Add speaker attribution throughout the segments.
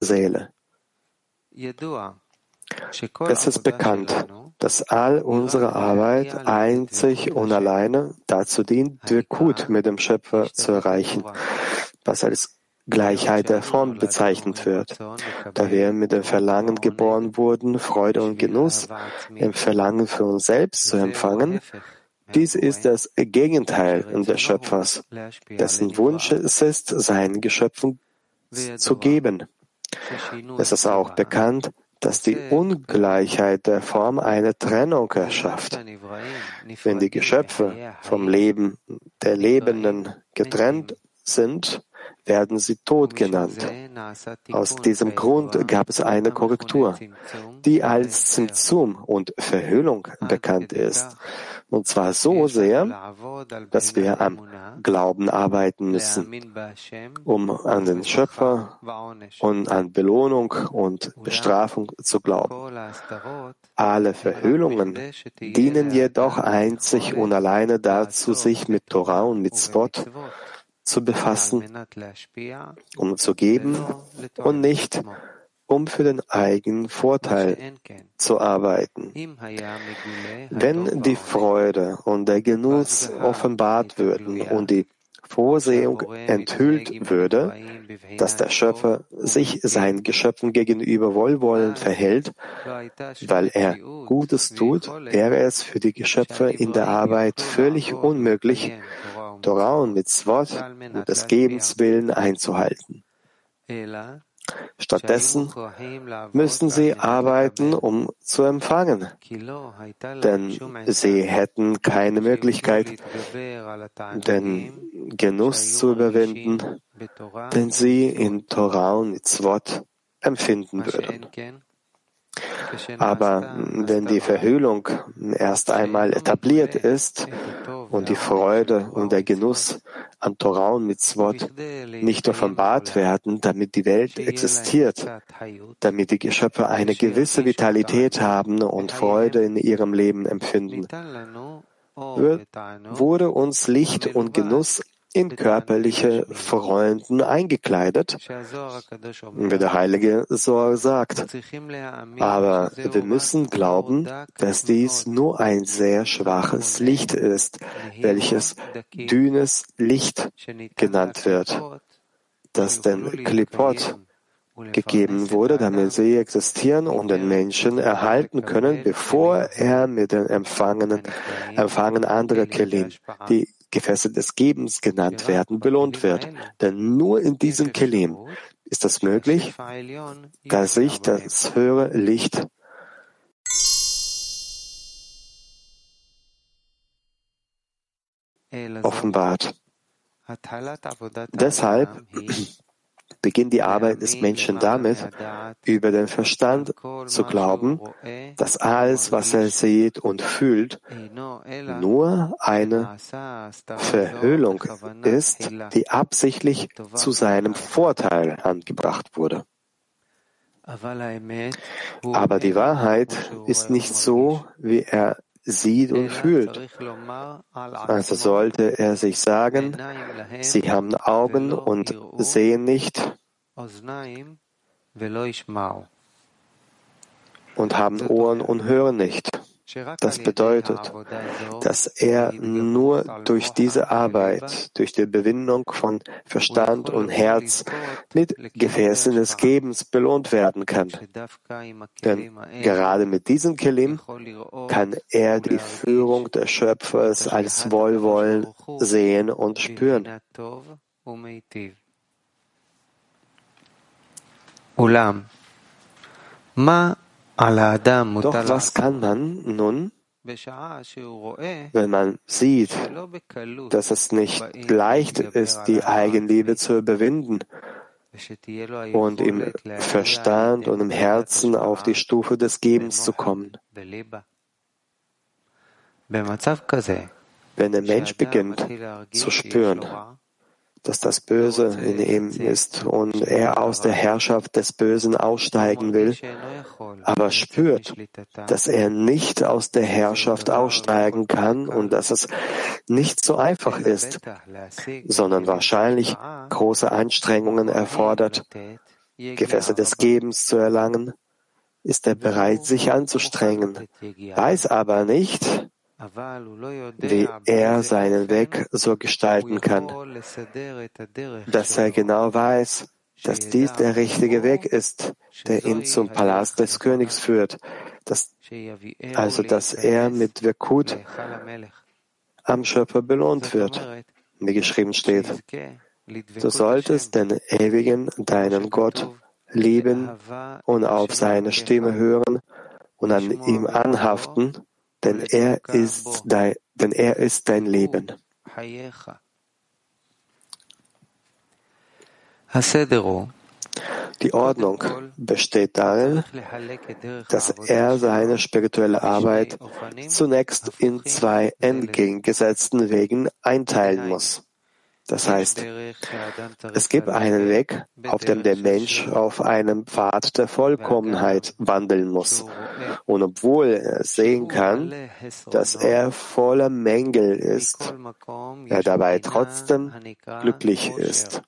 Speaker 1: Seele. Es ist bekannt, dass all unsere Arbeit einzig und alleine dazu dient, Dwekut mit dem Schöpfer zu erreichen, was als Gleichheit der Form bezeichnet wird. Da wir mit dem Verlangen geboren wurden, Freude und Genuss im Verlangen für uns selbst zu empfangen, dies ist das Gegenteil des Schöpfers, dessen Wunsch es ist, seinen Geschöpfen zu geben. Es ist auch bekannt, dass die Ungleichheit der Form eine Trennung erschafft. Wenn die Geschöpfe vom Leben der Lebenden getrennt sind, werden sie tot genannt. Aus diesem Grund gab es eine Korrektur, die als Zimzum und Verhüllung bekannt ist. Und zwar so sehr, dass wir am Glauben arbeiten müssen, um an den Schöpfer und an Belohnung und Bestrafung zu glauben. Alle Verhüllungen dienen jedoch einzig und alleine dazu, sich mit Torah und mit Mitzvot zu befassen, um zu geben und nicht um für den eigenen Vorteil zu arbeiten. Wenn die Freude und der Genuss offenbart würden und die Vorsehung enthüllt würde, dass der Schöpfer sich seinen Geschöpfen gegenüber wohlwollend verhält, weil er Gutes tut, wäre es für die Geschöpfe in der Arbeit völlig unmöglich, Torah und Mitzvot und des Gebens willen einzuhalten. Stattdessen müssen sie arbeiten, um zu empfangen, denn sie hätten keine Möglichkeit, den Genuss zu überwinden, den sie in Torah und Mitzvot empfinden würden. Aber wenn die Verhüllung erst einmal etabliert ist und die Freude und der Genuss an Torah und Mitzvot nicht offenbart werden, damit die Welt existiert, damit die Geschöpfe eine gewisse Vitalität haben und Freude in ihrem Leben empfinden, wurde uns Licht und Genuss in körperliche Freunden eingekleidet, wie der heilige Sohr sagt. Aber wir müssen glauben, dass dies nur ein sehr schwaches Licht ist, welches dünnes Licht genannt wird, das den Klipot gegeben wurde, damit sie existieren und den Menschen erhalten können, bevor er mit den Empfangenen, Empfangen anderer Kelim, die Gefäße des Gebens genannt werden, belohnt wird. Denn nur in diesem Kelim ist es möglich, dass sich das höhere Licht offenbart. Deshalb beginnt die Arbeit des Menschen damit, über den Verstand zu glauben, dass alles, was er sieht und fühlt, nur eine Verhüllung ist, die absichtlich zu seinem Vorteil angebracht wurde. Aber die Wahrheit ist nicht so, wie er sieht und fühlt. Also sollte er sich sagen, sie haben Augen und sehen nicht und haben Ohren und hören nicht. Das bedeutet, dass er nur durch diese Arbeit, durch die Bewindung von Verstand und Herz mit Gefäßen des Gebens belohnt werden kann. Denn gerade mit diesem Kelim kann er die Führung des Schöpfers als Wohlwollen sehen und spüren. Ulam. Ma doch was kann man nun, wenn man sieht, dass es nicht leicht ist, die Eigenliebe zu überwinden und im Verstand und im Herzen auf die Stufe des Gebens zu kommen? Wenn der Mensch beginnt zu spüren, dass das Böse in ihm ist und er aus der Herrschaft des Bösen aussteigen will, aber spürt, dass er nicht aus der Herrschaft aussteigen kann und dass es nicht so einfach ist, sondern wahrscheinlich große Anstrengungen erfordert, Gefäße des Gebens zu erlangen, ist er bereit, sich anzustrengen, weiß aber nicht, wie er seinen Weg so gestalten kann, dass er genau weiß, dass dies der richtige Weg ist, der ihn zum Palast des Königs führt, dass, also dass er mit Wirkut am Schöpfer belohnt wird, wie geschrieben steht. Du solltest den Ewigen, deinen Gott, lieben und auf seine Stimme hören und an ihm anhaften, denn er ist dein, denn er ist dein Leben. Die Ordnung besteht darin, dass er seine spirituelle Arbeit zunächst in zwei entgegengesetzten Wegen einteilen muss. Das heißt, es gibt einen Weg, auf dem der Mensch auf einem Pfad der Vollkommenheit wandeln muss. Und obwohl er sehen kann, dass er voller Mängel ist, er dabei trotzdem glücklich ist.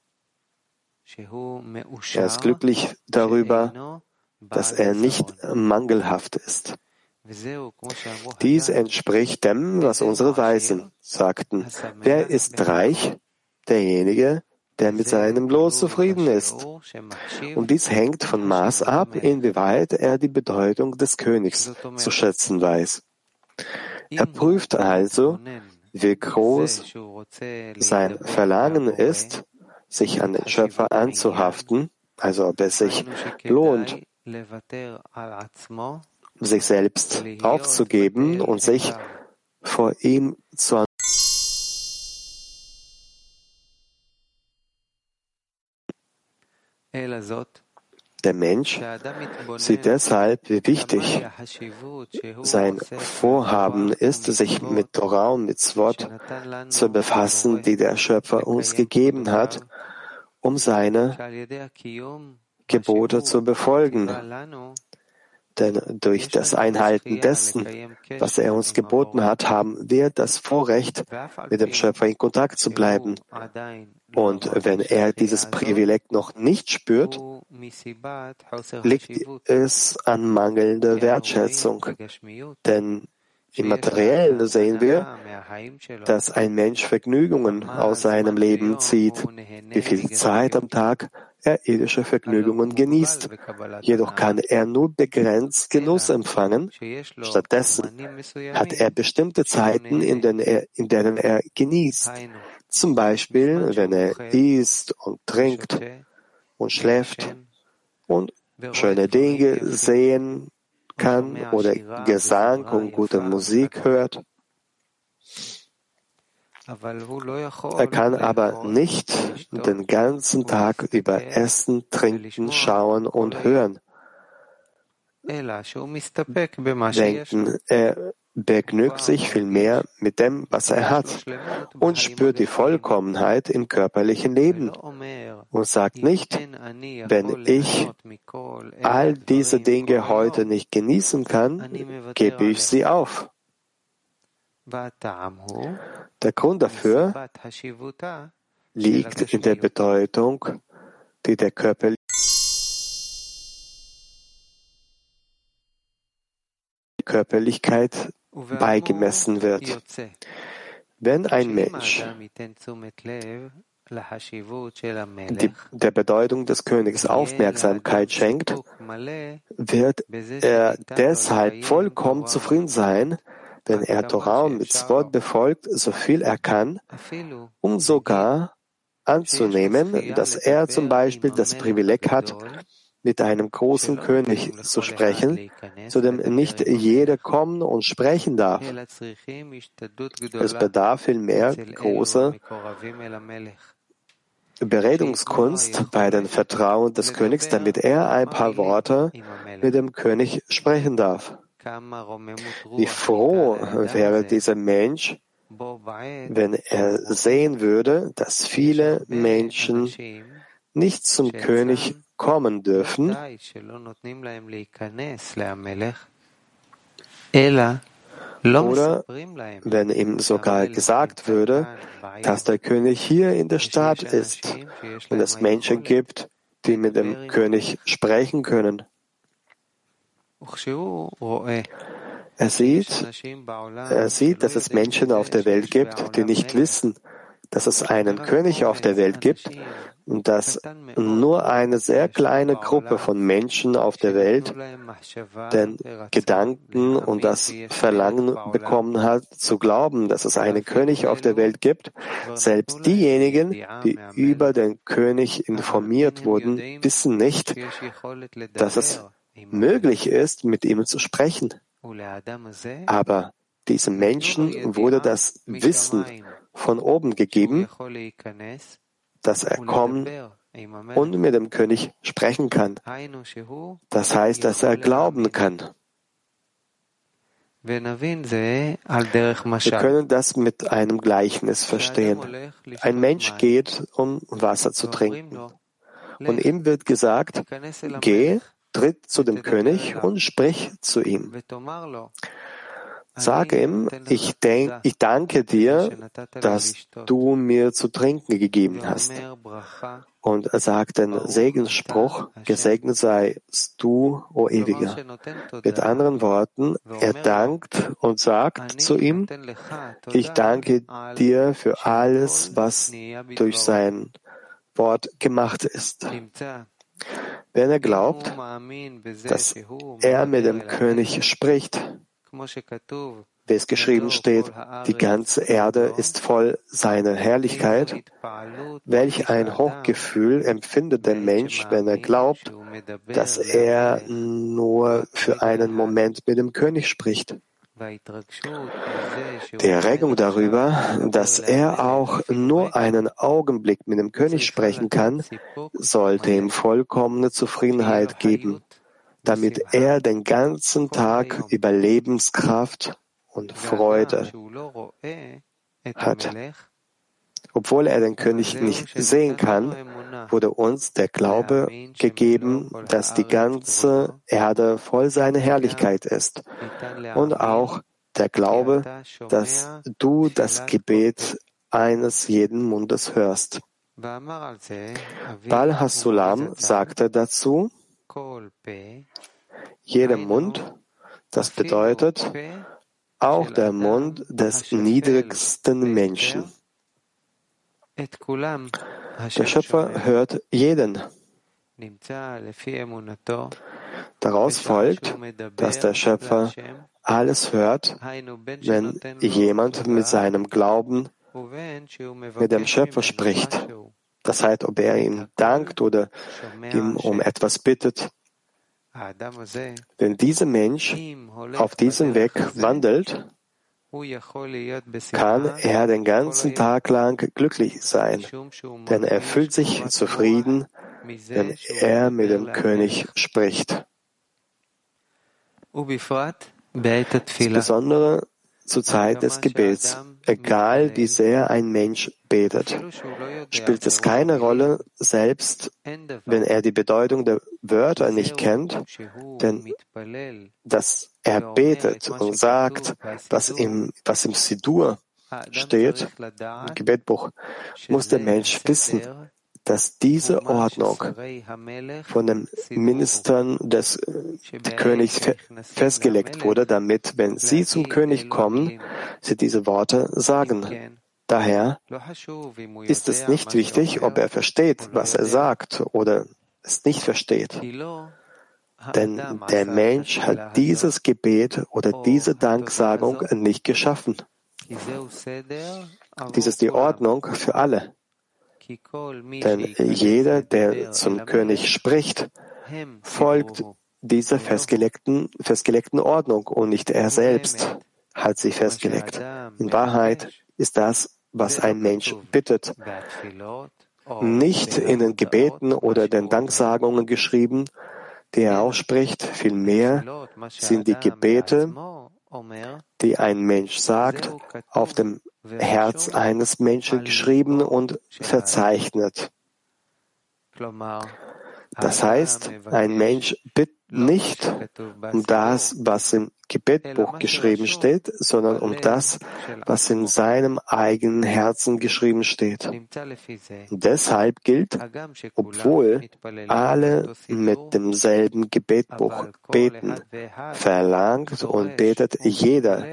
Speaker 1: Er ist glücklich darüber, dass er nicht mangelhaft ist. Dies entspricht dem, was unsere Weisen sagten. Wer ist reich? Derjenige, der mit seinem Los zufrieden ist. Und dies hängt von Maß ab, inwieweit er die Bedeutung des Königs zu schätzen weiß. Er prüft also, wie groß sein Verlangen ist, sich an den Schöpfer anzuhaften, also ob es sich lohnt, sich selbst aufzugeben und sich vor ihm zu Der Mensch sieht deshalb, wie wichtig sein Vorhaben ist, sich mit Torah und mit Swot zu befassen, die der Schöpfer uns gegeben hat, um seine Gebote zu befolgen. Denn durch das Einhalten dessen, was er uns geboten hat, haben wir das Vorrecht, mit dem Schöpfer in Kontakt zu bleiben. Und wenn er dieses Privileg noch nicht spürt, liegt es an mangelnder Wertschätzung. Denn im Materiellen sehen wir, dass ein Mensch Vergnügungen aus seinem Leben zieht, wie viel Zeit am Tag er irdische Vergnügungen genießt. Jedoch kann er nur begrenzt Genuss empfangen. Stattdessen hat er bestimmte Zeiten, in denen er, in denen er genießt. Zum Beispiel, wenn er isst und trinkt und schläft und schöne Dinge sehen kann oder Gesang und gute Musik hört. Er kann aber nicht den ganzen Tag über Essen, Trinken, Schauen und Hören denken. Er begnügt sich vielmehr mit dem, was er hat und spürt die Vollkommenheit im körperlichen Leben und sagt nicht, wenn ich all diese Dinge heute nicht genießen kann, gebe ich sie auf. Der Grund dafür liegt in der Bedeutung, die der körperliche Körperlichkeit beigemessen wird. Wenn ein Mensch die, der Bedeutung des Königs Aufmerksamkeit schenkt, wird er deshalb vollkommen zufrieden sein, wenn er Torah und Mitzvot befolgt, so viel er kann, um sogar anzunehmen, dass er zum Beispiel das Privileg hat, mit einem großen König zu sprechen, zu dem nicht jeder kommen und sprechen darf. Es bedarf vielmehr großer Beredungskunst bei den Vertrauen des Königs, damit er ein paar Worte mit dem König sprechen darf. Wie froh wäre dieser Mensch, wenn er sehen würde, dass viele Menschen nicht zum König kommen dürfen, oder wenn ihm sogar gesagt würde, dass der König hier in der Stadt ist und es Menschen gibt, die mit dem König sprechen können. Er sieht, er sieht, dass es Menschen auf der Welt gibt, die nicht wissen, dass es einen König auf der Welt gibt und dass nur eine sehr kleine Gruppe von Menschen auf der Welt den Gedanken und das Verlangen bekommen hat, zu glauben, dass es einen König auf der Welt gibt. Selbst diejenigen, die über den König informiert wurden, wissen nicht, dass es möglich ist, mit ihm zu sprechen. Aber diesem Menschen wurde das Wissen von oben gegeben, dass er kommen und mit dem König sprechen kann. Das heißt, dass er glauben kann. Wir können das mit einem Gleichnis verstehen. Ein Mensch geht, um Wasser zu trinken. Und ihm wird gesagt, geh, tritt zu dem König und sprich zu ihm. Sage ihm, ich, denk, ich danke dir, dass du mir zu trinken gegeben hast. Und er sagt den Segensspruch, gesegnet seist du, o Ewiger. Mit anderen Worten, er dankt und sagt zu ihm, ich danke dir für alles, was durch sein Wort gemacht ist. Wenn er glaubt, dass er mit dem König spricht, wie es geschrieben steht, die ganze Erde ist voll seiner Herrlichkeit. Welch ein Hochgefühl empfindet der Mensch, wenn er glaubt, dass er nur für einen Moment mit dem König spricht. Die Erregung darüber, dass er auch nur einen Augenblick mit dem König sprechen kann, sollte ihm vollkommene Zufriedenheit geben damit er den ganzen Tag Überlebenskraft und Freude hat. Obwohl er den König nicht sehen kann, wurde uns der Glaube gegeben, dass die ganze Erde voll seiner Herrlichkeit ist. Und auch der Glaube, dass du das Gebet eines jeden Mundes hörst. Bal Hasulam sagte dazu, jeder Mund, das bedeutet auch der Mund des niedrigsten Menschen. Der Schöpfer hört jeden. Daraus folgt, dass der Schöpfer alles hört, wenn jemand mit seinem Glauben mit dem Schöpfer spricht. Das heißt, ob er ihm dankt oder ihm um etwas bittet. Wenn dieser Mensch auf diesem Weg wandelt, kann er den ganzen Tag lang glücklich sein, denn er fühlt sich zufrieden, wenn er mit dem König spricht. Insbesondere zur Zeit des Gebets. Egal wie sehr ein Mensch betet, spielt es keine Rolle, selbst wenn er die Bedeutung der Wörter nicht kennt, denn dass er betet und sagt, was im, was im Sidur steht, im Gebetbuch, muss der Mensch wissen, dass diese Ordnung von den Ministern des Königs festgelegt wurde, damit, wenn sie zum König kommen, sie diese Worte sagen. Daher ist es nicht wichtig, ob er versteht, was er sagt oder es nicht versteht. Denn der Mensch hat dieses Gebet oder diese Danksagung nicht geschaffen. Dies ist die Ordnung für alle. Denn jeder, der zum König spricht, folgt dieser festgelegten, festgelegten Ordnung und nicht er selbst hat sie festgelegt. In Wahrheit ist das, was ein Mensch bittet, nicht in den Gebeten oder den Danksagungen geschrieben, die er ausspricht, vielmehr sind die Gebete, die ein Mensch sagt, auf dem Herz eines Menschen geschrieben und verzeichnet. Das heißt, ein Mensch bittet nicht um das, was im Gebetbuch geschrieben steht, sondern um das, was in seinem eigenen Herzen geschrieben steht. deshalb gilt, obwohl alle mit demselben Gebetbuch beten, verlangt und betet jeder,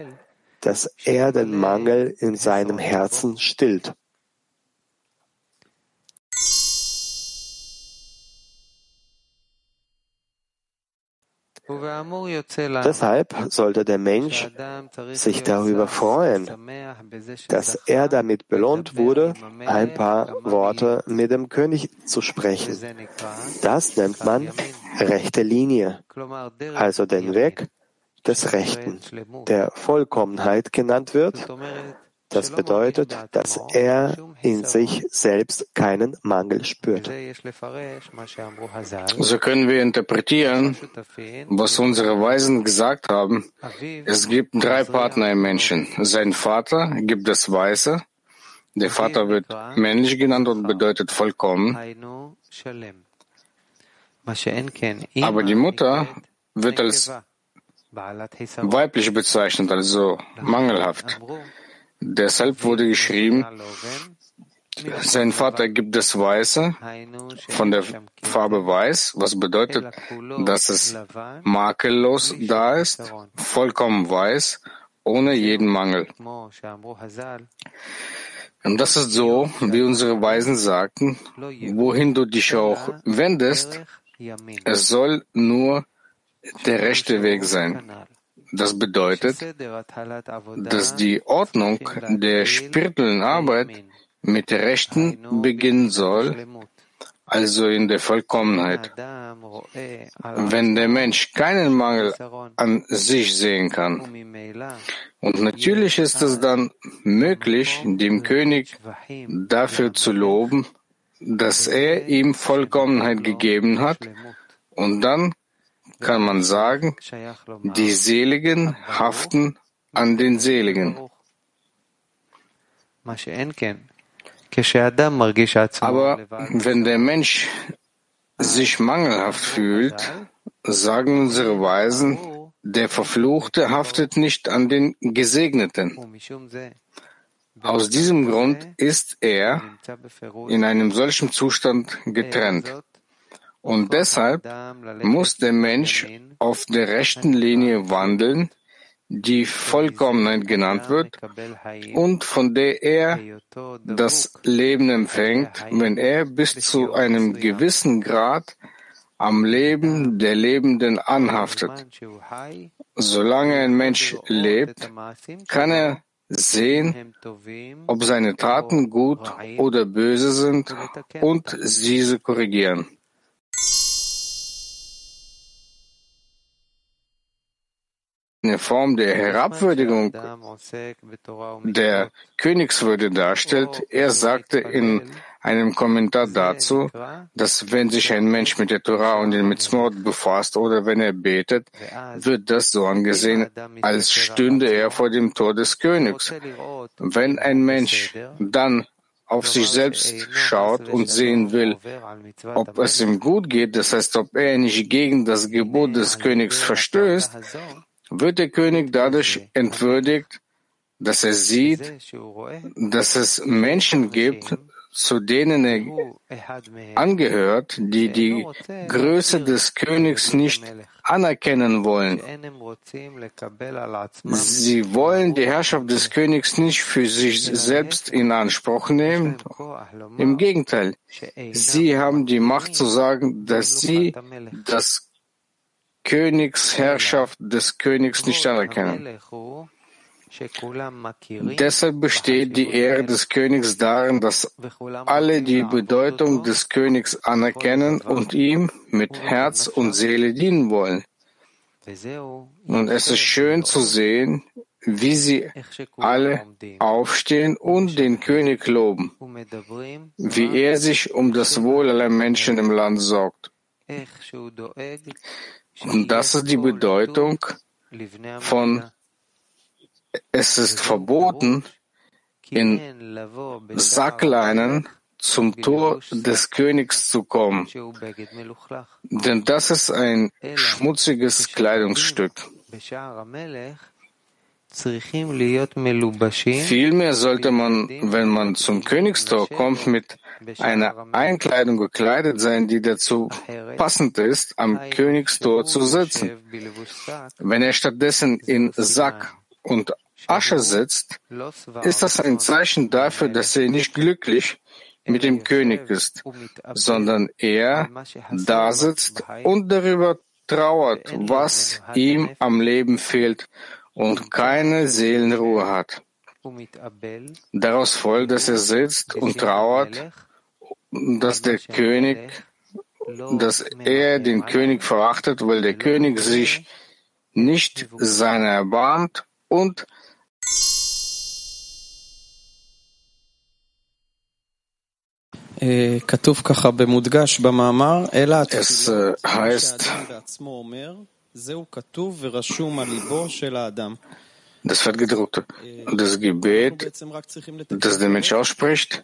Speaker 1: dass er den Mangel in seinem Herzen stillt. Deshalb sollte der Mensch sich darüber freuen, dass er damit belohnt wurde, ein paar Worte mit dem König zu sprechen. Das nennt man rechte Linie, also den Weg des Rechten, der Vollkommenheit genannt wird, das bedeutet, dass er in sich selbst keinen Mangel spürt.
Speaker 2: So können wir interpretieren, was unsere Weisen gesagt haben. Es gibt drei Partner im Menschen. Sein Vater gibt das Weiße. Der Vater wird männlich genannt und bedeutet vollkommen. Aber die Mutter wird als weiblich bezeichnet, also mangelhaft. Deshalb wurde geschrieben, sein Vater gibt das Weiße von der Farbe Weiß, was bedeutet, dass es makellos da ist, vollkommen weiß, ohne jeden Mangel. Und das ist so, wie unsere Weisen sagten, wohin du dich auch wendest, es soll nur der rechte Weg sein. Das bedeutet, dass die Ordnung der spirituellen Arbeit mit Rechten beginnen soll, also in der Vollkommenheit. Wenn der Mensch keinen Mangel an sich sehen kann, und natürlich ist es dann möglich, dem König dafür zu loben, dass er ihm Vollkommenheit gegeben hat, und dann kann man sagen, die Seligen haften an den Seligen. Aber wenn der Mensch sich mangelhaft fühlt, sagen unsere Weisen, der Verfluchte haftet nicht an den Gesegneten. Aus diesem Grund ist er in einem solchen Zustand getrennt. Und deshalb muss der Mensch auf der rechten Linie wandeln, die Vollkommenheit genannt wird und von der er das Leben empfängt, wenn er bis zu einem gewissen Grad am Leben der Lebenden anhaftet. Solange ein Mensch lebt, kann er sehen, ob seine Taten gut oder böse sind und diese korrigieren. Eine Form der Herabwürdigung der Königswürde darstellt. Er sagte in einem Kommentar dazu, dass wenn sich ein Mensch mit der Torah und den Mitzvot befasst oder wenn er betet, wird das so angesehen, als stünde er vor dem Tor des Königs. Wenn ein Mensch dann auf sich selbst schaut und sehen will, ob es ihm gut geht, das heißt, ob er nicht gegen das Gebot des Königs verstößt, wird der König dadurch entwürdigt, dass er sieht, dass es Menschen gibt, zu denen er angehört, die die Größe des Königs nicht anerkennen wollen. Sie wollen die Herrschaft des Königs nicht für sich selbst in Anspruch nehmen. Im Gegenteil, sie haben die Macht zu sagen, dass sie das Königsherrschaft des Königs nicht anerkennen. Deshalb besteht die Ehre des Königs darin, dass alle die Bedeutung des Königs anerkennen und ihm mit Herz und Seele dienen wollen. Und es ist schön zu sehen, wie sie alle aufstehen und den König loben, wie er sich um das Wohl aller Menschen im Land sorgt. Und das ist die Bedeutung von es ist verboten, in Sackleinen zum Tor des Königs zu kommen, denn das ist ein schmutziges Kleidungsstück. Vielmehr sollte man, wenn man zum Königstor kommt, mit einer Einkleidung gekleidet sein, die dazu passend ist, am Königstor zu sitzen. Wenn er stattdessen in Sack und Asche sitzt, ist das ein Zeichen dafür, dass er nicht glücklich mit dem König ist, sondern er da sitzt und darüber trauert, was ihm am Leben fehlt und keine Seelenruhe hat. Daraus folgt, dass er sitzt und trauert, dass der König, dass er den König verachtet, weil der König sich nicht seiner erbarmt und Es heißt, das wird gedruckt, das Gebet, das der Mensch ausspricht,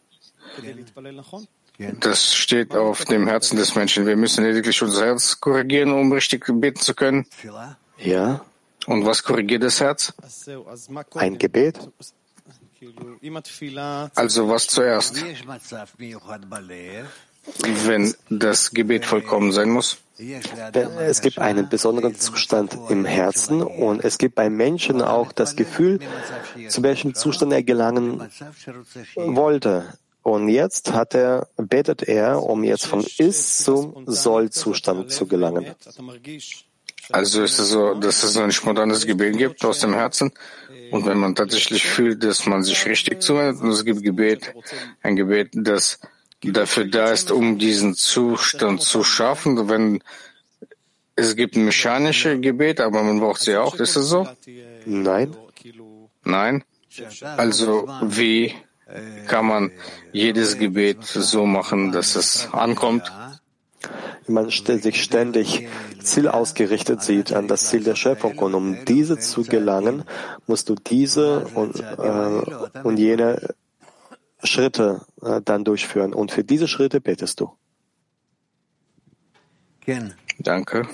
Speaker 2: das steht auf dem Herzen des Menschen. Wir müssen lediglich unser Herz korrigieren, um richtig beten zu können.
Speaker 1: Ja.
Speaker 2: Und was korrigiert das Herz?
Speaker 1: Ein Gebet.
Speaker 2: Also was zuerst? Wenn das Gebet vollkommen sein muss?
Speaker 1: Es gibt einen besonderen Zustand im Herzen und es gibt beim Menschen auch das Gefühl, zu welchem Zustand er gelangen wollte. Und jetzt hat er, betet er, um jetzt von Ist zum Soll-Zustand zu gelangen.
Speaker 2: Also ist es so, dass es ein spontanes Gebet gibt aus dem Herzen. Und wenn man tatsächlich fühlt, dass man sich richtig zuwendet, und es gibt Gebet, ein Gebet, das dafür da ist, um diesen Zustand zu schaffen. Wenn es gibt mechanische Gebet, aber man braucht sie auch, ist es so?
Speaker 1: Nein.
Speaker 2: Nein? Also wie kann man jedes Gebet so machen, dass es ankommt?
Speaker 1: man sich ständig zielausgerichtet sieht an das Ziel der Schöpfung. Und um diese zu gelangen, musst du diese und, äh, und jene Schritte äh, dann durchführen. Und für diese Schritte betest du.
Speaker 2: Danke.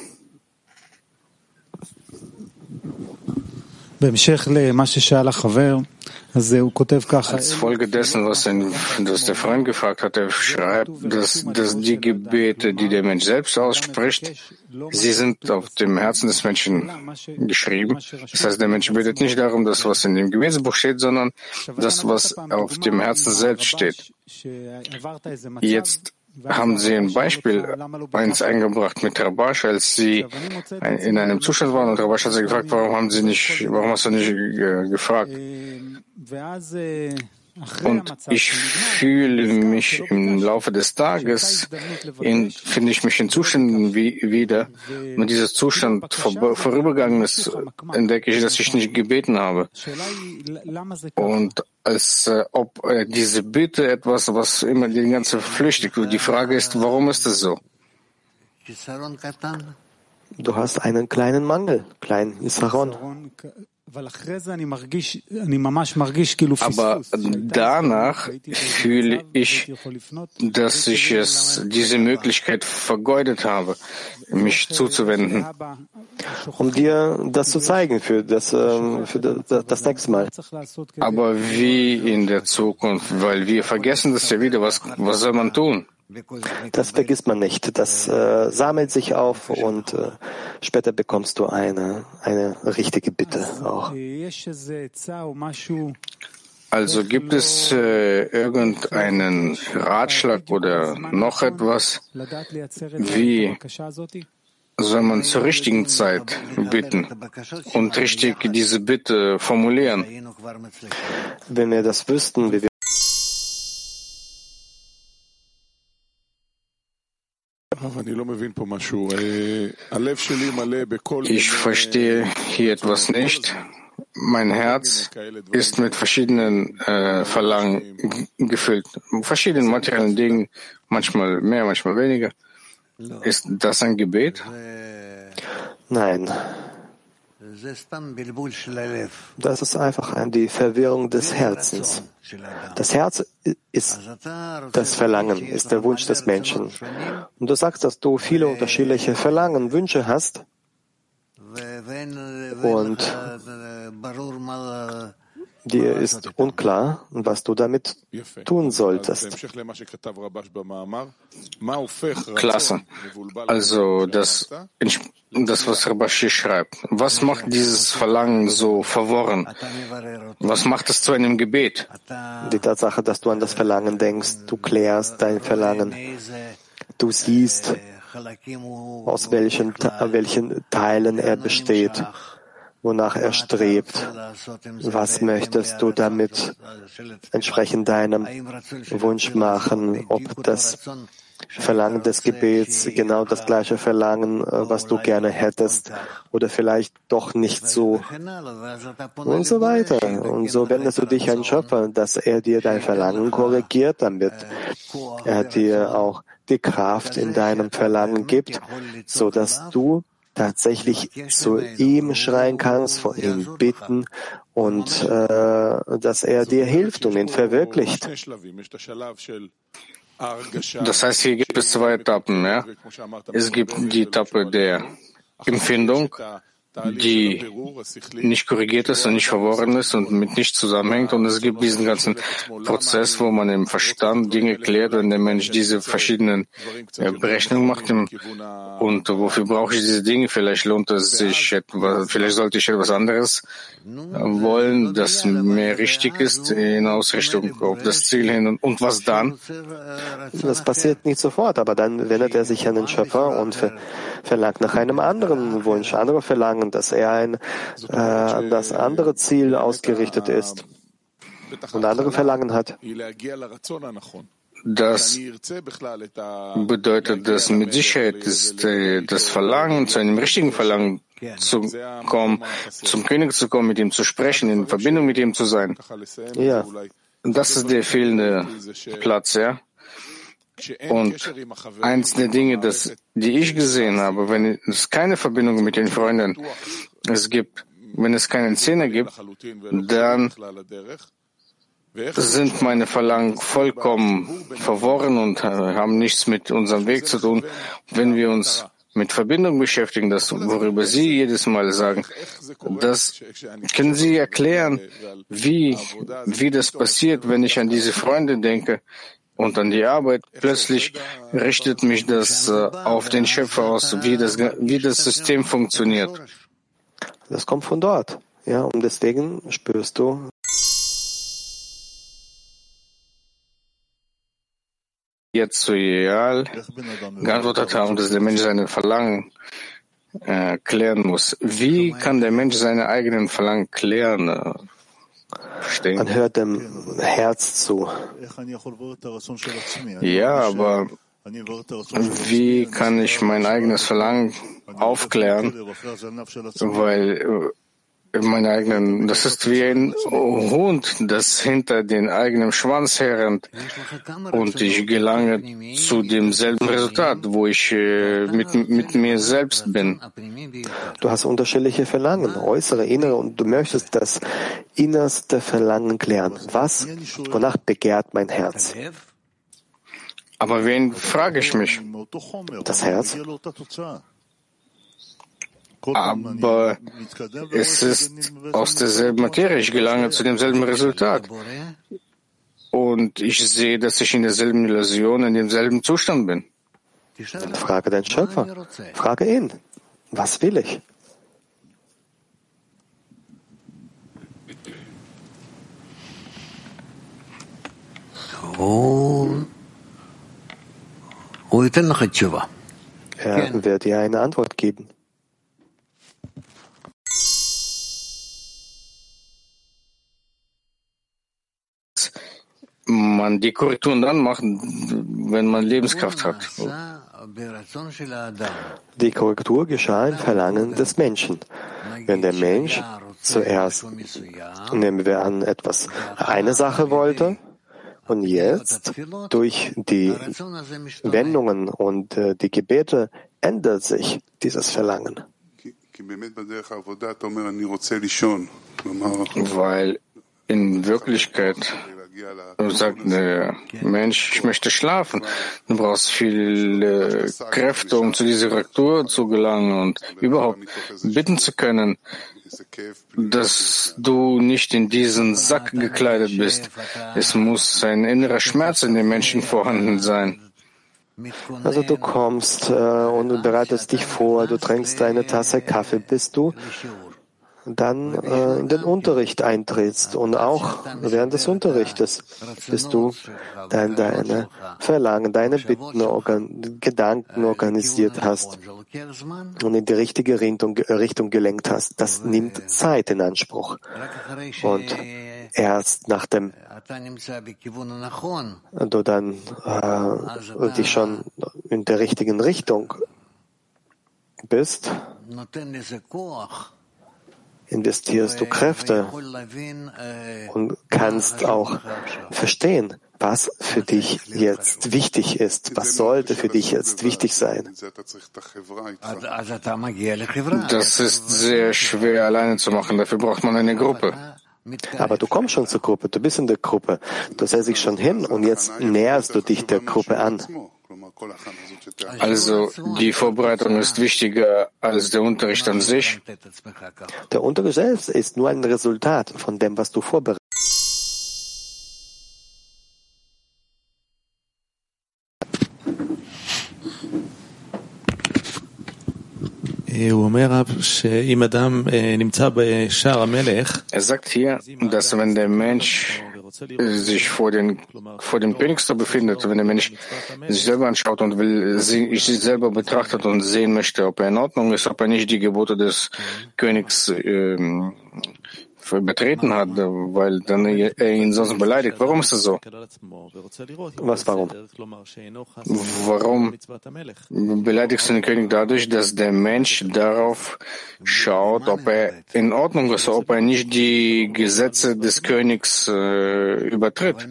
Speaker 2: Als Folge dessen, was, ein, was der Freund gefragt hat, er schreibt, dass, dass die Gebete, die der Mensch selbst ausspricht, sie sind auf dem Herzen des Menschen geschrieben. Das heißt, der Mensch betet nicht darum, dass was in dem Gebetsbuch steht, sondern das, was auf dem Herzen selbst steht. Jetzt haben Sie ein Beispiel eins eingebracht mit Rabash, als Sie in einem Zustand waren und Rabash hat Sie gefragt, warum haben Sie nicht, warum hast du nicht gefragt? Und ich fühle mich im Laufe des Tages, in, finde ich mich in Zuständen wie, wieder. Und dieser Zustand vor, vorübergegangen ist, entdecke ich, dass ich nicht gebeten habe. Und als äh, ob äh, diese Bitte etwas, was immer die ganze flüchtig wird. Die Frage ist, warum ist es so?
Speaker 1: Du hast einen kleinen Mangel, kleinen Isaron.
Speaker 2: Aber danach fühle ich, dass ich es, diese Möglichkeit vergeudet habe, mich zuzuwenden.
Speaker 1: Um dir das zu zeigen für das, für das nächste Mal.
Speaker 2: Aber wie in der Zukunft? Weil wir vergessen das ja wieder. Was, was soll man tun?
Speaker 1: Das vergisst man nicht. Das äh, sammelt sich auf und äh, später bekommst du eine, eine richtige Bitte auch.
Speaker 2: Also gibt es äh, irgendeinen Ratschlag oder noch etwas, wie soll man zur richtigen Zeit bitten und richtig diese Bitte formulieren?
Speaker 1: Wenn wir das wüssten, wie wir
Speaker 2: Ich verstehe hier etwas nicht. Mein Herz ist mit verschiedenen äh, Verlangen gefüllt, verschiedenen materiellen Dingen, manchmal mehr, manchmal weniger. Ist das ein Gebet?
Speaker 1: Nein. Das ist einfach die Verwirrung des Herzens. Das Herz ist das Verlangen, ist der Wunsch des Menschen. Und du sagst, dass du viele unterschiedliche Verlangen, Wünsche hast. Und Dir ist unklar, was du damit tun solltest.
Speaker 2: Klasse. Also das, das was Rabashi schreibt. Was macht dieses Verlangen so verworren? Was macht es zu einem Gebet?
Speaker 1: Die Tatsache, dass du an das Verlangen denkst, du klärst dein Verlangen. Du siehst, aus welchen, welchen Teilen er besteht wonach er strebt. Was möchtest du damit entsprechend deinem Wunsch machen? Ob das Verlangen des Gebets genau das gleiche Verlangen, äh, was du gerne hättest, oder vielleicht doch nicht so und so weiter. Und so wendest du dich an Schöpfer, dass er dir dein Verlangen korrigiert, damit er dir auch die Kraft in deinem Verlangen gibt, so dass du tatsächlich zu ihm schreien kannst, vor ihm bitten und äh, dass er dir hilft und ihn verwirklicht.
Speaker 2: Das heißt, hier gibt es zwei Etappen. Ja? Es gibt die Etappe der Empfindung, die nicht korrigiert ist und nicht verworren ist und mit nichts zusammenhängt. Und es gibt diesen ganzen Prozess, wo man im Verstand Dinge klärt, wenn der Mensch diese verschiedenen äh, Berechnungen macht. Und wofür brauche ich diese Dinge? Vielleicht lohnt es sich etwas, vielleicht sollte ich etwas anderes wollen, das mehr richtig ist in Ausrichtung auf das Ziel hin. Und, was dann?
Speaker 1: Das passiert nicht sofort, aber dann wendet er sich an den Schöpfer und ver verlangt nach einem anderen Wunsch, andere verlangen, dass er ein, äh, an das andere Ziel ausgerichtet ist und andere Verlangen hat.
Speaker 2: Das bedeutet, dass mit Sicherheit ist äh, das Verlangen, zu einem richtigen Verlangen zu kommen, zum König zu kommen, mit ihm zu sprechen, in Verbindung mit ihm zu sein.
Speaker 1: Ja.
Speaker 2: Das ist der fehlende Platz, ja. Und eins der Dinge, das, die ich gesehen habe, wenn es keine Verbindung mit den Freunden es gibt, wenn es keinen Zehner gibt, dann sind meine Verlangen vollkommen verworren und haben nichts mit unserem Weg zu tun. Wenn wir uns mit Verbindung beschäftigen, das, worüber Sie jedes Mal sagen, das können Sie erklären, wie, wie das passiert, wenn ich an diese Freunde denke und an die Arbeit. Plötzlich richtet mich das äh, auf den Schöpfer aus, wie das, wie das System funktioniert.
Speaker 1: Das kommt von dort. Ja, und deswegen spürst du,
Speaker 2: jetzt zu Ideal geantwortet haben, dass der Mensch seine Verlangen äh, klären muss. Wie kann der Mensch seine eigenen Verlangen klären? Äh?
Speaker 1: Man hört dem Herz zu.
Speaker 2: Ja, aber wie kann ich mein eigenes Verlangen aufklären? Weil meine eigenen, das ist wie ein Hund, das hinter den eigenen Schwanz herrennt und ich gelange zu demselben Resultat, wo ich äh, mit, mit mir selbst bin.
Speaker 1: Du hast unterschiedliche Verlangen, äußere, innere und du möchtest das innerste Verlangen klären. Was, wonach begehrt mein Herz?
Speaker 2: Aber wen frage ich mich?
Speaker 1: Das Herz?
Speaker 2: Aber es ist aus derselben Materie. Ich gelange zu demselben Resultat. Und ich sehe, dass ich in derselben Illusion, in demselben Zustand bin.
Speaker 1: Frage den Schöpfer. Frage ihn. Was will ich? Er wird dir eine Antwort geben.
Speaker 2: Man die Korrekturen dann macht, wenn man Lebenskraft hat.
Speaker 1: Die Korrektur geschah im Verlangen des Menschen. Wenn der Mensch zuerst, nehmen wir an, etwas, eine Sache wollte, und jetzt durch die Wendungen und äh, die Gebete ändert sich dieses Verlangen.
Speaker 2: Weil in Wirklichkeit sagt der Mensch, ich möchte schlafen. Du brauchst viele Kräfte, um zu dieser Rektur zu gelangen und überhaupt bitten zu können, dass du nicht in diesen Sack gekleidet bist. Es muss ein innerer Schmerz in den Menschen vorhanden sein.
Speaker 1: Also du kommst äh, und bereitest dich vor, du trinkst eine Tasse Kaffee, bist du dann äh, in den Unterricht eintrittst und auch während des Unterrichtes bist du dein, deine Verlangen, deine Bitten, organ, Gedanken organisiert hast und in die richtige Richtung, Richtung gelenkt hast. Das nimmt Zeit in Anspruch. Und erst nachdem du dann äh, dich schon in der richtigen Richtung bist, investierst du Kräfte und kannst auch verstehen, was für dich jetzt wichtig ist, was sollte für dich jetzt wichtig sein.
Speaker 2: Das ist sehr schwer alleine zu machen, dafür braucht man eine Gruppe.
Speaker 1: Aber du kommst schon zur Gruppe, du bist in der Gruppe, du setzt dich schon hin und jetzt näherst du dich der Gruppe an.
Speaker 2: Also die Vorbereitung ist wichtiger als der Unterricht an sich.
Speaker 1: Der Unterricht selbst ist nur ein Resultat von dem, was du vorbereitest.
Speaker 2: Er sagt hier, dass wenn der Mensch sich vor den, vor dem Königstor befindet, wenn der Mensch sich selber anschaut und will, sich selber betrachtet und sehen möchte, ob er in Ordnung ist, ob er nicht die Gebote des Königs ähm, betreten hat, weil dann er ihn sonst beleidigt. Warum ist das so?
Speaker 1: Was warum?
Speaker 2: Warum beleidigst du den König dadurch, dass der Mensch darauf schaut, ob er in Ordnung ist, ob er nicht die Gesetze des Königs äh, übertritt?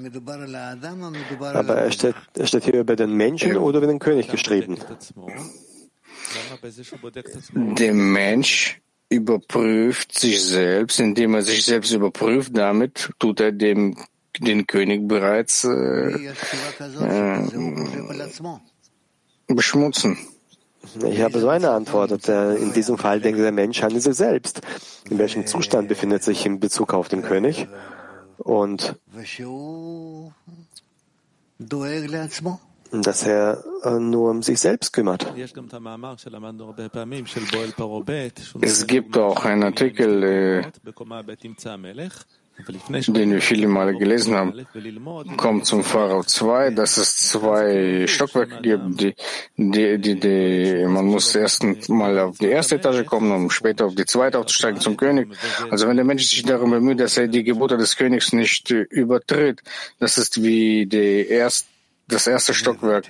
Speaker 1: Aber er steht, er steht hier über den Menschen oder über den König geschrieben?
Speaker 2: Der Mensch überprüft sich selbst, indem er sich selbst überprüft. Damit tut er dem den König bereits äh, äh, beschmutzen.
Speaker 1: Ich habe so eine Antwort. In diesem Fall denkt der Mensch an sich selbst. In welchem Zustand befindet sich in Bezug auf den König? Und dass er äh, nur um sich selbst kümmert.
Speaker 2: Es gibt auch einen Artikel, äh, den wir viele Male gelesen haben, kommt zum Pharao 2, dass es zwei Stockwerke gibt, die, die, die, die, man muss erst mal auf die erste Etage kommen, um später auf die zweite aufzusteigen zum König. Also wenn der Mensch sich darum bemüht, dass er die Gebote des Königs nicht übertritt, das ist wie die erste das erste Stockwerk.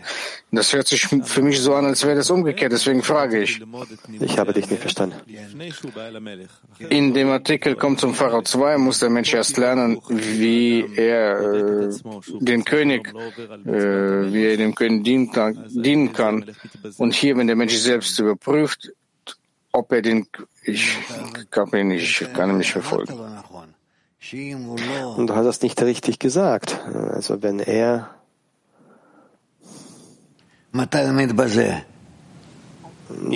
Speaker 2: Das hört sich für mich so an, als wäre das umgekehrt. Deswegen frage ich.
Speaker 1: Ich habe dich nicht verstanden.
Speaker 2: In dem Artikel kommt zum Pharao 2, muss der Mensch erst lernen, wie er äh, den König, äh, wie er dem König dienen kann. Und hier, wenn der Mensch selbst überprüft, ob er den, ich kann ihn nicht, ich kann ihn nicht verfolgen.
Speaker 1: Und du hast das nicht richtig gesagt. Also wenn er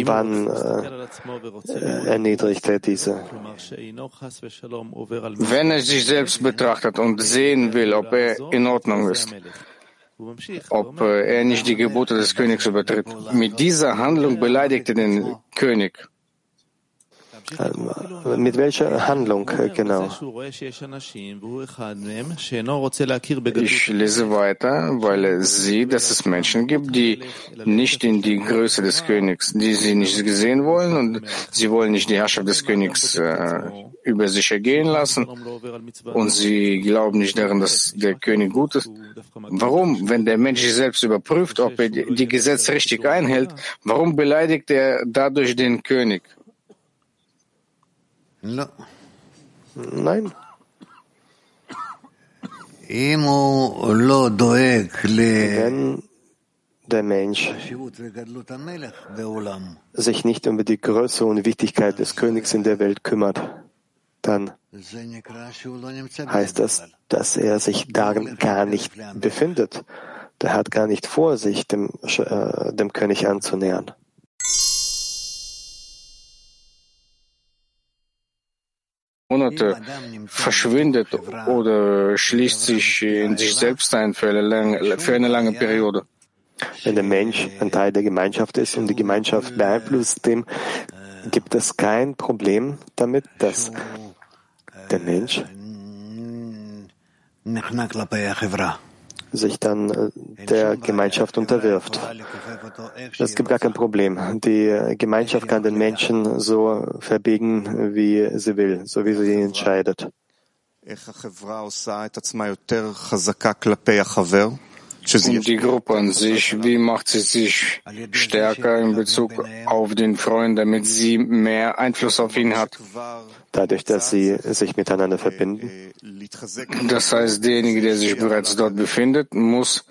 Speaker 1: Wann äh, erniedrigt er diese?
Speaker 2: Wenn er sich selbst betrachtet und sehen will, ob er in Ordnung ist, ob er nicht die Gebote des Königs übertritt. Mit dieser Handlung beleidigt er den König.
Speaker 1: Äh, mit welcher Handlung äh, genau?
Speaker 2: Ich lese weiter, weil er sieht, dass es Menschen gibt, die nicht in die Größe des Königs, die sie nicht gesehen wollen und sie wollen nicht die Herrschaft des Königs äh, über sich ergehen lassen und sie glauben nicht daran, dass der König gut ist. Warum, wenn der Mensch sich selbst überprüft, ob er die Gesetze richtig einhält, warum beleidigt er dadurch den König?
Speaker 1: Nein. Wenn der Mensch sich nicht über die Größe und Wichtigkeit des Königs in der Welt kümmert, dann heißt das, dass er sich darin gar nicht befindet. Der hat gar nicht vor, sich dem, äh, dem König anzunähern.
Speaker 2: Monate verschwindet oder schließt sich in sich selbst ein für eine lange, für eine lange Periode.
Speaker 1: Wenn der Mensch ein Teil der Gemeinschaft ist und die Gemeinschaft beeinflusst dem, gibt es kein Problem damit, dass der Mensch sich dann äh, der Gemeinschaft unterwirft. Es gibt gar kein Problem. Die Gemeinschaft kann den Menschen so verbiegen, wie sie will, so wie sie entscheidet.
Speaker 2: Und die Gruppe an sich, wie macht sie sich stärker in Bezug auf den Freund, damit sie mehr Einfluss auf ihn hat?
Speaker 1: Dadurch, dass sie sich miteinander verbinden.
Speaker 2: Das heißt, derjenige, der sich bereits dort befindet, muss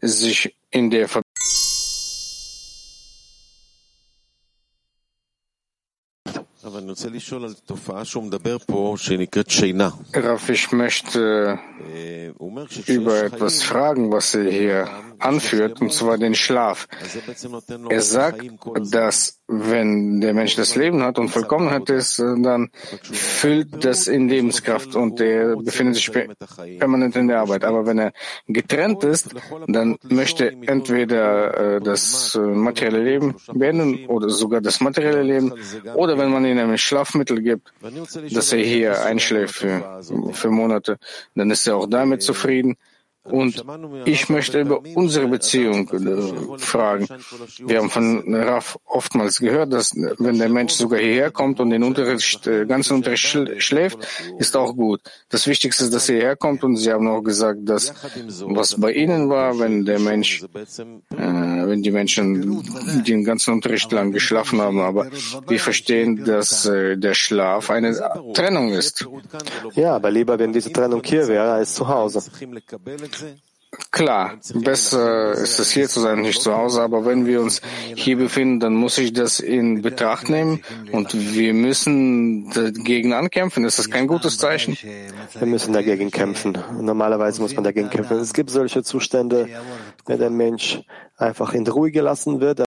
Speaker 2: sich in der Verbindung Raff, ich möchte über etwas fragen, was er hier anführt, und zwar den Schlaf. Er sagt, dass wenn der Mensch das Leben hat und Vollkommenheit ist, dann füllt das in Lebenskraft und er befindet sich permanent in der Arbeit. Aber wenn er getrennt ist, dann möchte entweder das materielle Leben beenden oder sogar das materielle Leben oder wenn man ihn ein Schlafmittel gibt, dass er hier einschläft für, für Monate, dann ist er auch damit zufrieden. Und ich möchte über unsere Beziehung äh, fragen. Wir haben von Raf oftmals gehört, dass wenn der Mensch sogar hierher kommt und den Unterricht, äh, ganzen Unterricht schläft, ist auch gut. Das Wichtigste ist, dass er hierher kommt und Sie haben auch gesagt, dass was bei Ihnen war, wenn der Mensch, äh, wenn die Menschen den ganzen Unterricht lang geschlafen haben, aber wir verstehen, dass äh, der Schlaf eine Trennung ist.
Speaker 1: Ja, aber lieber, wenn diese Trennung hier wäre als zu Hause.
Speaker 2: Klar, besser ist es hier zu sein, nicht zu Hause, aber wenn wir uns hier befinden, dann muss ich das in Betracht nehmen und wir müssen dagegen ankämpfen. Ist das kein gutes Zeichen?
Speaker 1: Wir müssen dagegen kämpfen. Normalerweise muss man dagegen kämpfen. Es gibt solche Zustände, wenn der Mensch einfach in Ruhe gelassen wird,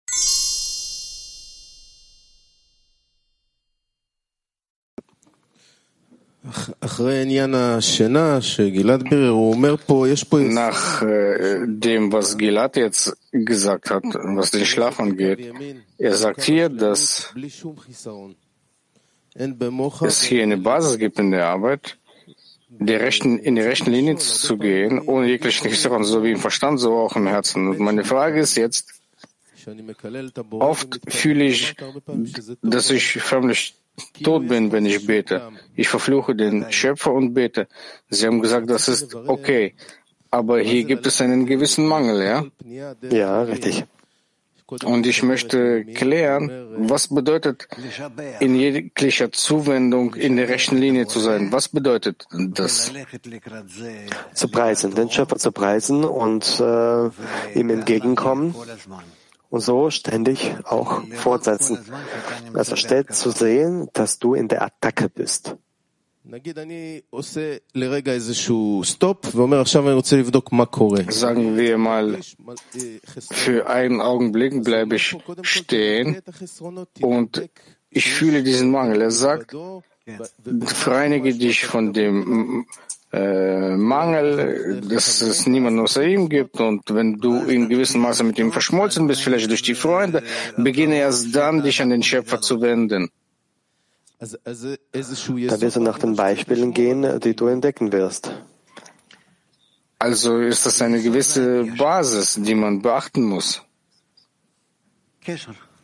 Speaker 2: Nach äh, dem, was Gilad jetzt gesagt hat, was den Schlaf angeht, er sagt hier, dass es hier eine Basis gibt in der Arbeit, der rechten, in die rechten Linie zu gehen, ohne jeglichen Historien, so wie im Verstand, so auch im Herzen. Und meine Frage ist jetzt, oft fühle ich, dass ich förmlich tot bin, wenn ich bete. Ich verfluche den Schöpfer und bete. Sie haben gesagt, das ist okay. Aber hier gibt es einen gewissen Mangel, ja?
Speaker 1: Ja, richtig.
Speaker 2: Und ich möchte klären, was bedeutet in jeglicher Zuwendung in der rechten Linie zu sein? Was bedeutet das?
Speaker 1: Zu preisen, den Schöpfer zu preisen und äh, ihm entgegenkommen und so ständig auch fortsetzen. Also stellt zu sehen, dass du in der Attacke bist. Sagen
Speaker 2: wir mal, für einen Augenblick bleibe ich stehen und ich fühle diesen Mangel. Er sagt, vereinige dich von dem äh, Mangel, dass es niemanden außer ihm gibt und wenn du in gewissem Maße mit ihm verschmolzen bist, vielleicht durch die Freunde, beginne erst dann, dich an den Schöpfer zu wenden.
Speaker 1: Da wirst du nach den Beispielen gehen, die du entdecken wirst.
Speaker 2: Also ist das eine gewisse Basis, die man beachten muss.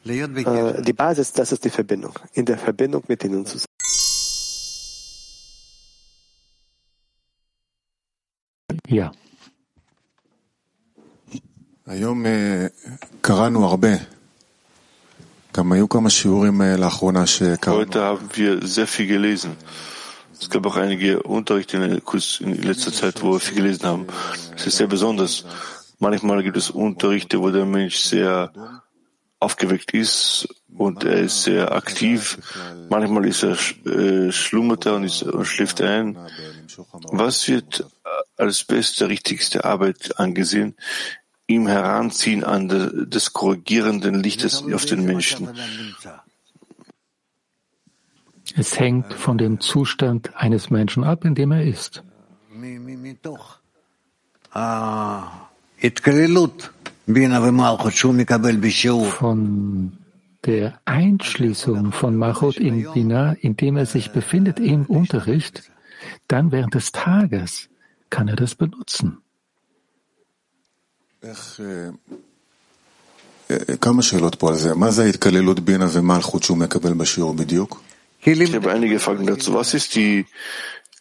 Speaker 1: Äh, die Basis, das ist die Verbindung. In der Verbindung mit ihnen zu sein. Ja.
Speaker 3: Heute haben wir sehr viel gelesen. Es gab auch einige Unterrichte in letzter Zeit, wo wir viel gelesen haben. Es ist sehr besonders. Manchmal gibt es Unterrichte, wo der Mensch sehr aufgeweckt ist und er ist sehr aktiv. Manchmal ist er äh, schlummert er und, ist, und schläft ein. Was wird als beste, richtigste Arbeit angesehen? Ihm Heranziehen an de, des korrigierenden Lichtes auf den Menschen.
Speaker 4: Es hängt von dem Zustand eines Menschen ab, in dem er ist. Von der Einschließung von Malchut in Bina, in dem er sich befindet im Unterricht, dann während des Tages kann er das benutzen.
Speaker 3: Ich habe einige Fragen dazu. Was ist die,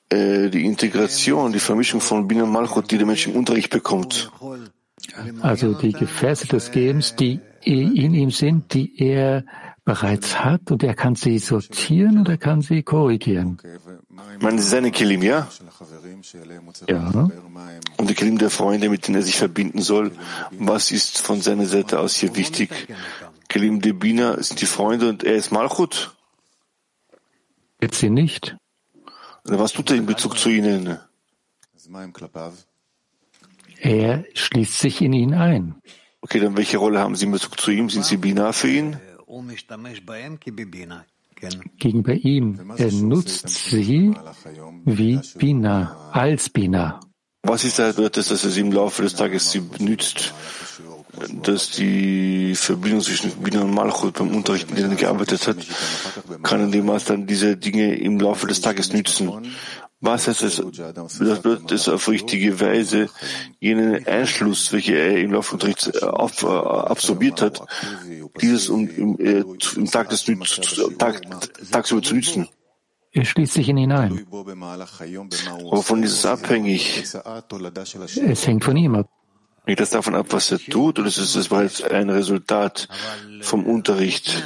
Speaker 3: äh, die Integration, die Vermischung von Bin und Malchut, die der Mensch im Unterricht bekommt?
Speaker 4: Also die Gefäße des Gebens, die in ihm sind, die er bereits hat und er kann sie sortieren und er kann sie korrigieren.
Speaker 3: Man ist seine Kilim, ja?
Speaker 4: Ja.
Speaker 3: Und die Kilim der Freunde, mit denen er sich verbinden soll. Was ist von seiner Seite aus hier wichtig? Kilim de Bina sind die Freunde und er ist Malchut?
Speaker 4: Jetzt sie nicht.
Speaker 3: Was tut er in Bezug zu ihnen?
Speaker 4: Er schließt sich in ihn ein.
Speaker 3: Okay, dann welche Rolle haben Sie in Bezug zu ihm? Sind Sie Bina für ihn?
Speaker 4: Gegenüber ihm. Er nutzt sie wie Bina, als Bina.
Speaker 3: Was ist da, dass er sie im Laufe des Tages sie benutzt? dass die Verbindung zwischen Bina und Malchut beim Unterricht, in dem er gearbeitet hat, kann in dem dann diese Dinge im Laufe des Tages nützen. Was heißt es? Das bedeutet es auf richtige Weise jenen Einschluss, welcher er im Laufe des Unterrichts auf, äh, absorbiert hat, dieses um, im, äh, im Tag des Tag, tagsüber zu nützen.
Speaker 4: Er schließt sich in ihn ein.
Speaker 3: Wovon ist es abhängig?
Speaker 4: Es hängt von ihm ab.
Speaker 3: Hängt das davon ab, was er tut, oder ist es bereits ein Resultat vom Unterricht?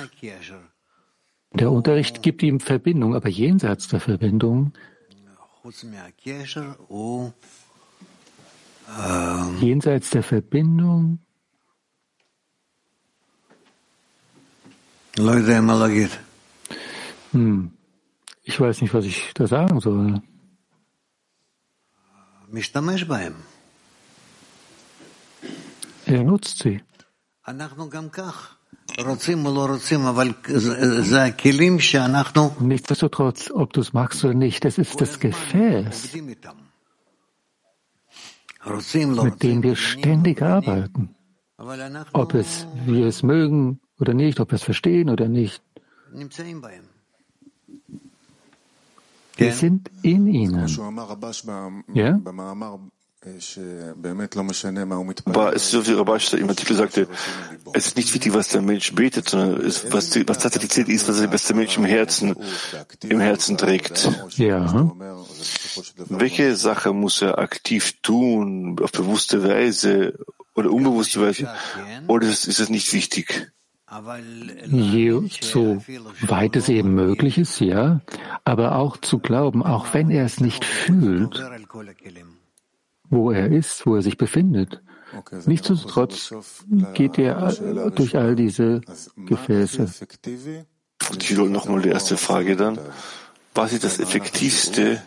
Speaker 4: Der Unterricht gibt ihm Verbindung, aber jenseits der Verbindung, jenseits der Verbindung, hm, ich weiß nicht, was ich da sagen soll. Er nutzt sie. Nichtsdestotrotz, ob du es magst oder nicht, es ist das Gefäß, mit dem wir ständig arbeiten. Ob es wir es mögen oder nicht, ob wir es verstehen oder nicht. Wir sind in ihnen. Ja?
Speaker 3: Aber es ist so, wie Rabash im Artikel sagte, es ist nicht wichtig, was der Mensch betet, sondern es, was, was tatsächlich zählt, ist, was der Mensch im Herzen, im Herzen trägt.
Speaker 4: Ja.
Speaker 3: Welche Sache muss er aktiv tun, auf bewusste Weise oder unbewusste Weise, oder ist, ist es nicht wichtig?
Speaker 4: Je, so weit es eben möglich ist, ja, aber auch zu glauben, auch wenn er es nicht fühlt, wo er ist, wo er sich befindet. Nichtsdestotrotz geht er durch all diese Gefäße.
Speaker 3: Ich wiederhole nochmal die erste Frage dann. Was ist das Effektivste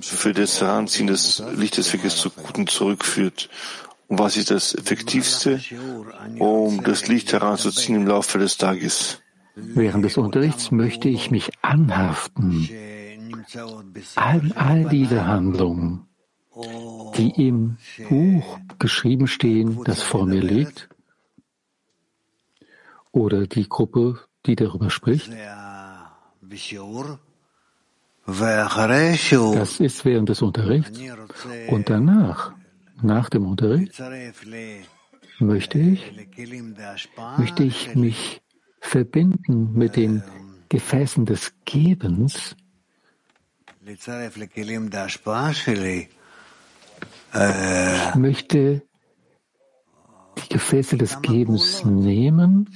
Speaker 3: für das Heranziehen des Lichtes, welches zu Guten zurückführt? Und was ist das Effektivste, um das Licht heranzuziehen im Laufe des Tages?
Speaker 4: Während des Unterrichts möchte ich mich anhaften an all diese Handlungen die im Buch geschrieben stehen, das vor mir liegt, oder die Gruppe, die darüber spricht. Das ist während des Unterrichts. Und danach, nach dem Unterricht, möchte ich, möchte ich mich verbinden mit den Gefäßen des Gebens ich möchte die Gefäße des Gebens nehmen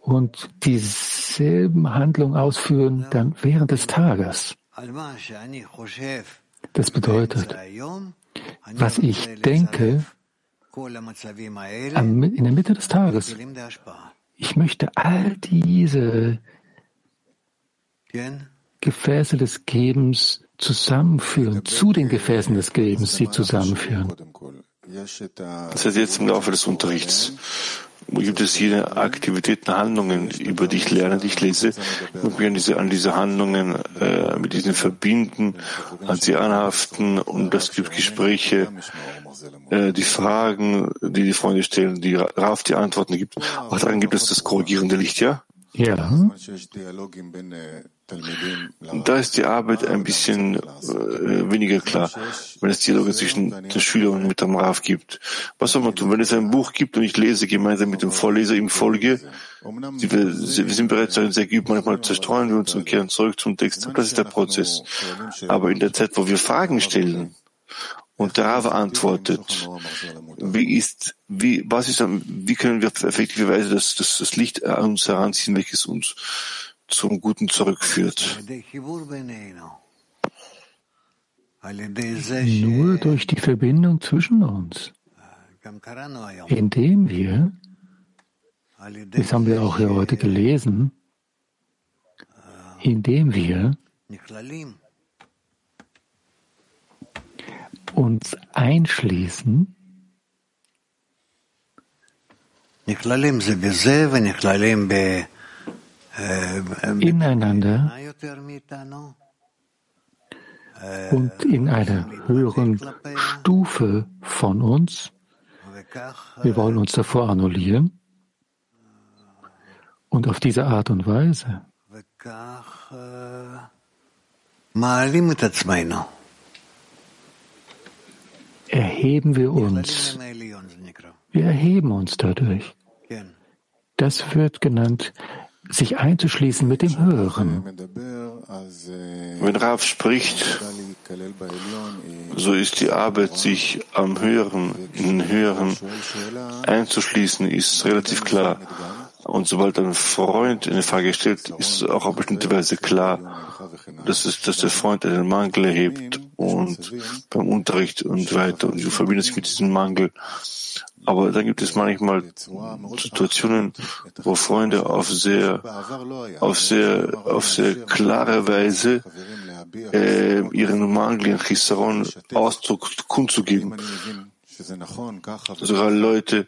Speaker 4: und dieselben Handlungen ausführen dann während des Tages. Das bedeutet, was ich denke, in der Mitte des Tages. Ich möchte all diese Gefäße des Gebens zusammenführen, zu den Gefäßen des Gebens sie zusammenführen.
Speaker 3: Das heißt, jetzt im Laufe des Unterrichts gibt es jene Aktivitäten, Handlungen, über die ich lerne, die ich lese, und mich an diese, an diese Handlungen, äh, mit diesen verbinden, an sie anhaften und das gibt Gespräche, äh, die Fragen, die die Freunde stellen, die Raf die Antworten gibt. Auch daran gibt es das korrigierende Licht, ja?
Speaker 4: Ja.
Speaker 3: Da ist die Arbeit ein bisschen äh, weniger klar, wenn es Dialoge zwischen den Schülern und mit dem Rav gibt. Was soll man tun? Wenn es ein Buch gibt und ich lese gemeinsam mit dem Vorleser im Folge, wir, wir sind bereits sehr geübt, manchmal zerstreuen wir uns und kehren zurück zum Text. Das ist der Prozess. Aber in der Zeit, wo wir Fragen stellen und der Rav antwortet, wie ist, wie, was ist, wie können wir effektiverweise das, das, das Licht an uns heranziehen, welches uns zum Guten zurückführt?
Speaker 4: Nur durch die Verbindung zwischen uns, indem wir, das haben wir auch hier heute gelesen, indem wir uns einschließen, ineinander. und in einer höheren Stufe von uns. Wir wollen uns davor annullieren. Und auf diese Art und Weise erheben wir uns. Wir erheben uns dadurch. Das wird genannt, sich einzuschließen mit dem Höheren.
Speaker 3: Wenn Rav spricht, so ist die Arbeit, sich am Höheren, in den Höheren einzuschließen, ist relativ klar. Und sobald ein Freund eine Frage stellt, ist auch auf bestimmte Weise klar, dass, es, dass der Freund einen Mangel erhebt und beim Unterricht und weiter und du verbindest sich mit diesem Mangel. Aber dann gibt es manchmal Situationen, wo Freunde auf sehr, auf sehr, auf sehr klare Weise äh, ihren Mangel, ihren Chisaron Ausdruck kundzugeben. Sogar Leute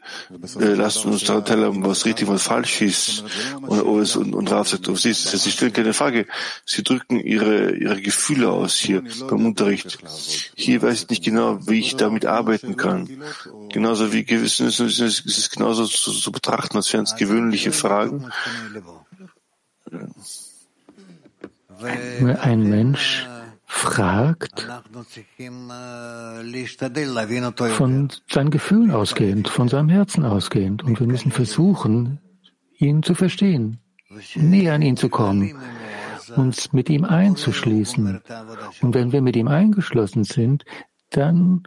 Speaker 3: äh, lassen uns daran teilhaben, was richtig und was falsch ist. Und, und, und Rav sagt, ist. Heißt, sie stellen keine Frage. Sie drücken ihre, ihre Gefühle aus hier beim Unterricht. Hier weiß ich nicht genau, wie ich damit arbeiten kann. Genauso wie gewissen ist es genauso zu, zu betrachten, als wären es gewöhnliche Fragen.
Speaker 4: Ein Mensch fragt, von seinen Gefühlen ausgehend, von seinem Herzen ausgehend. Und wir müssen versuchen, ihn zu verstehen, näher an ihn zu kommen, uns mit ihm einzuschließen. Und wenn wir mit ihm eingeschlossen sind, dann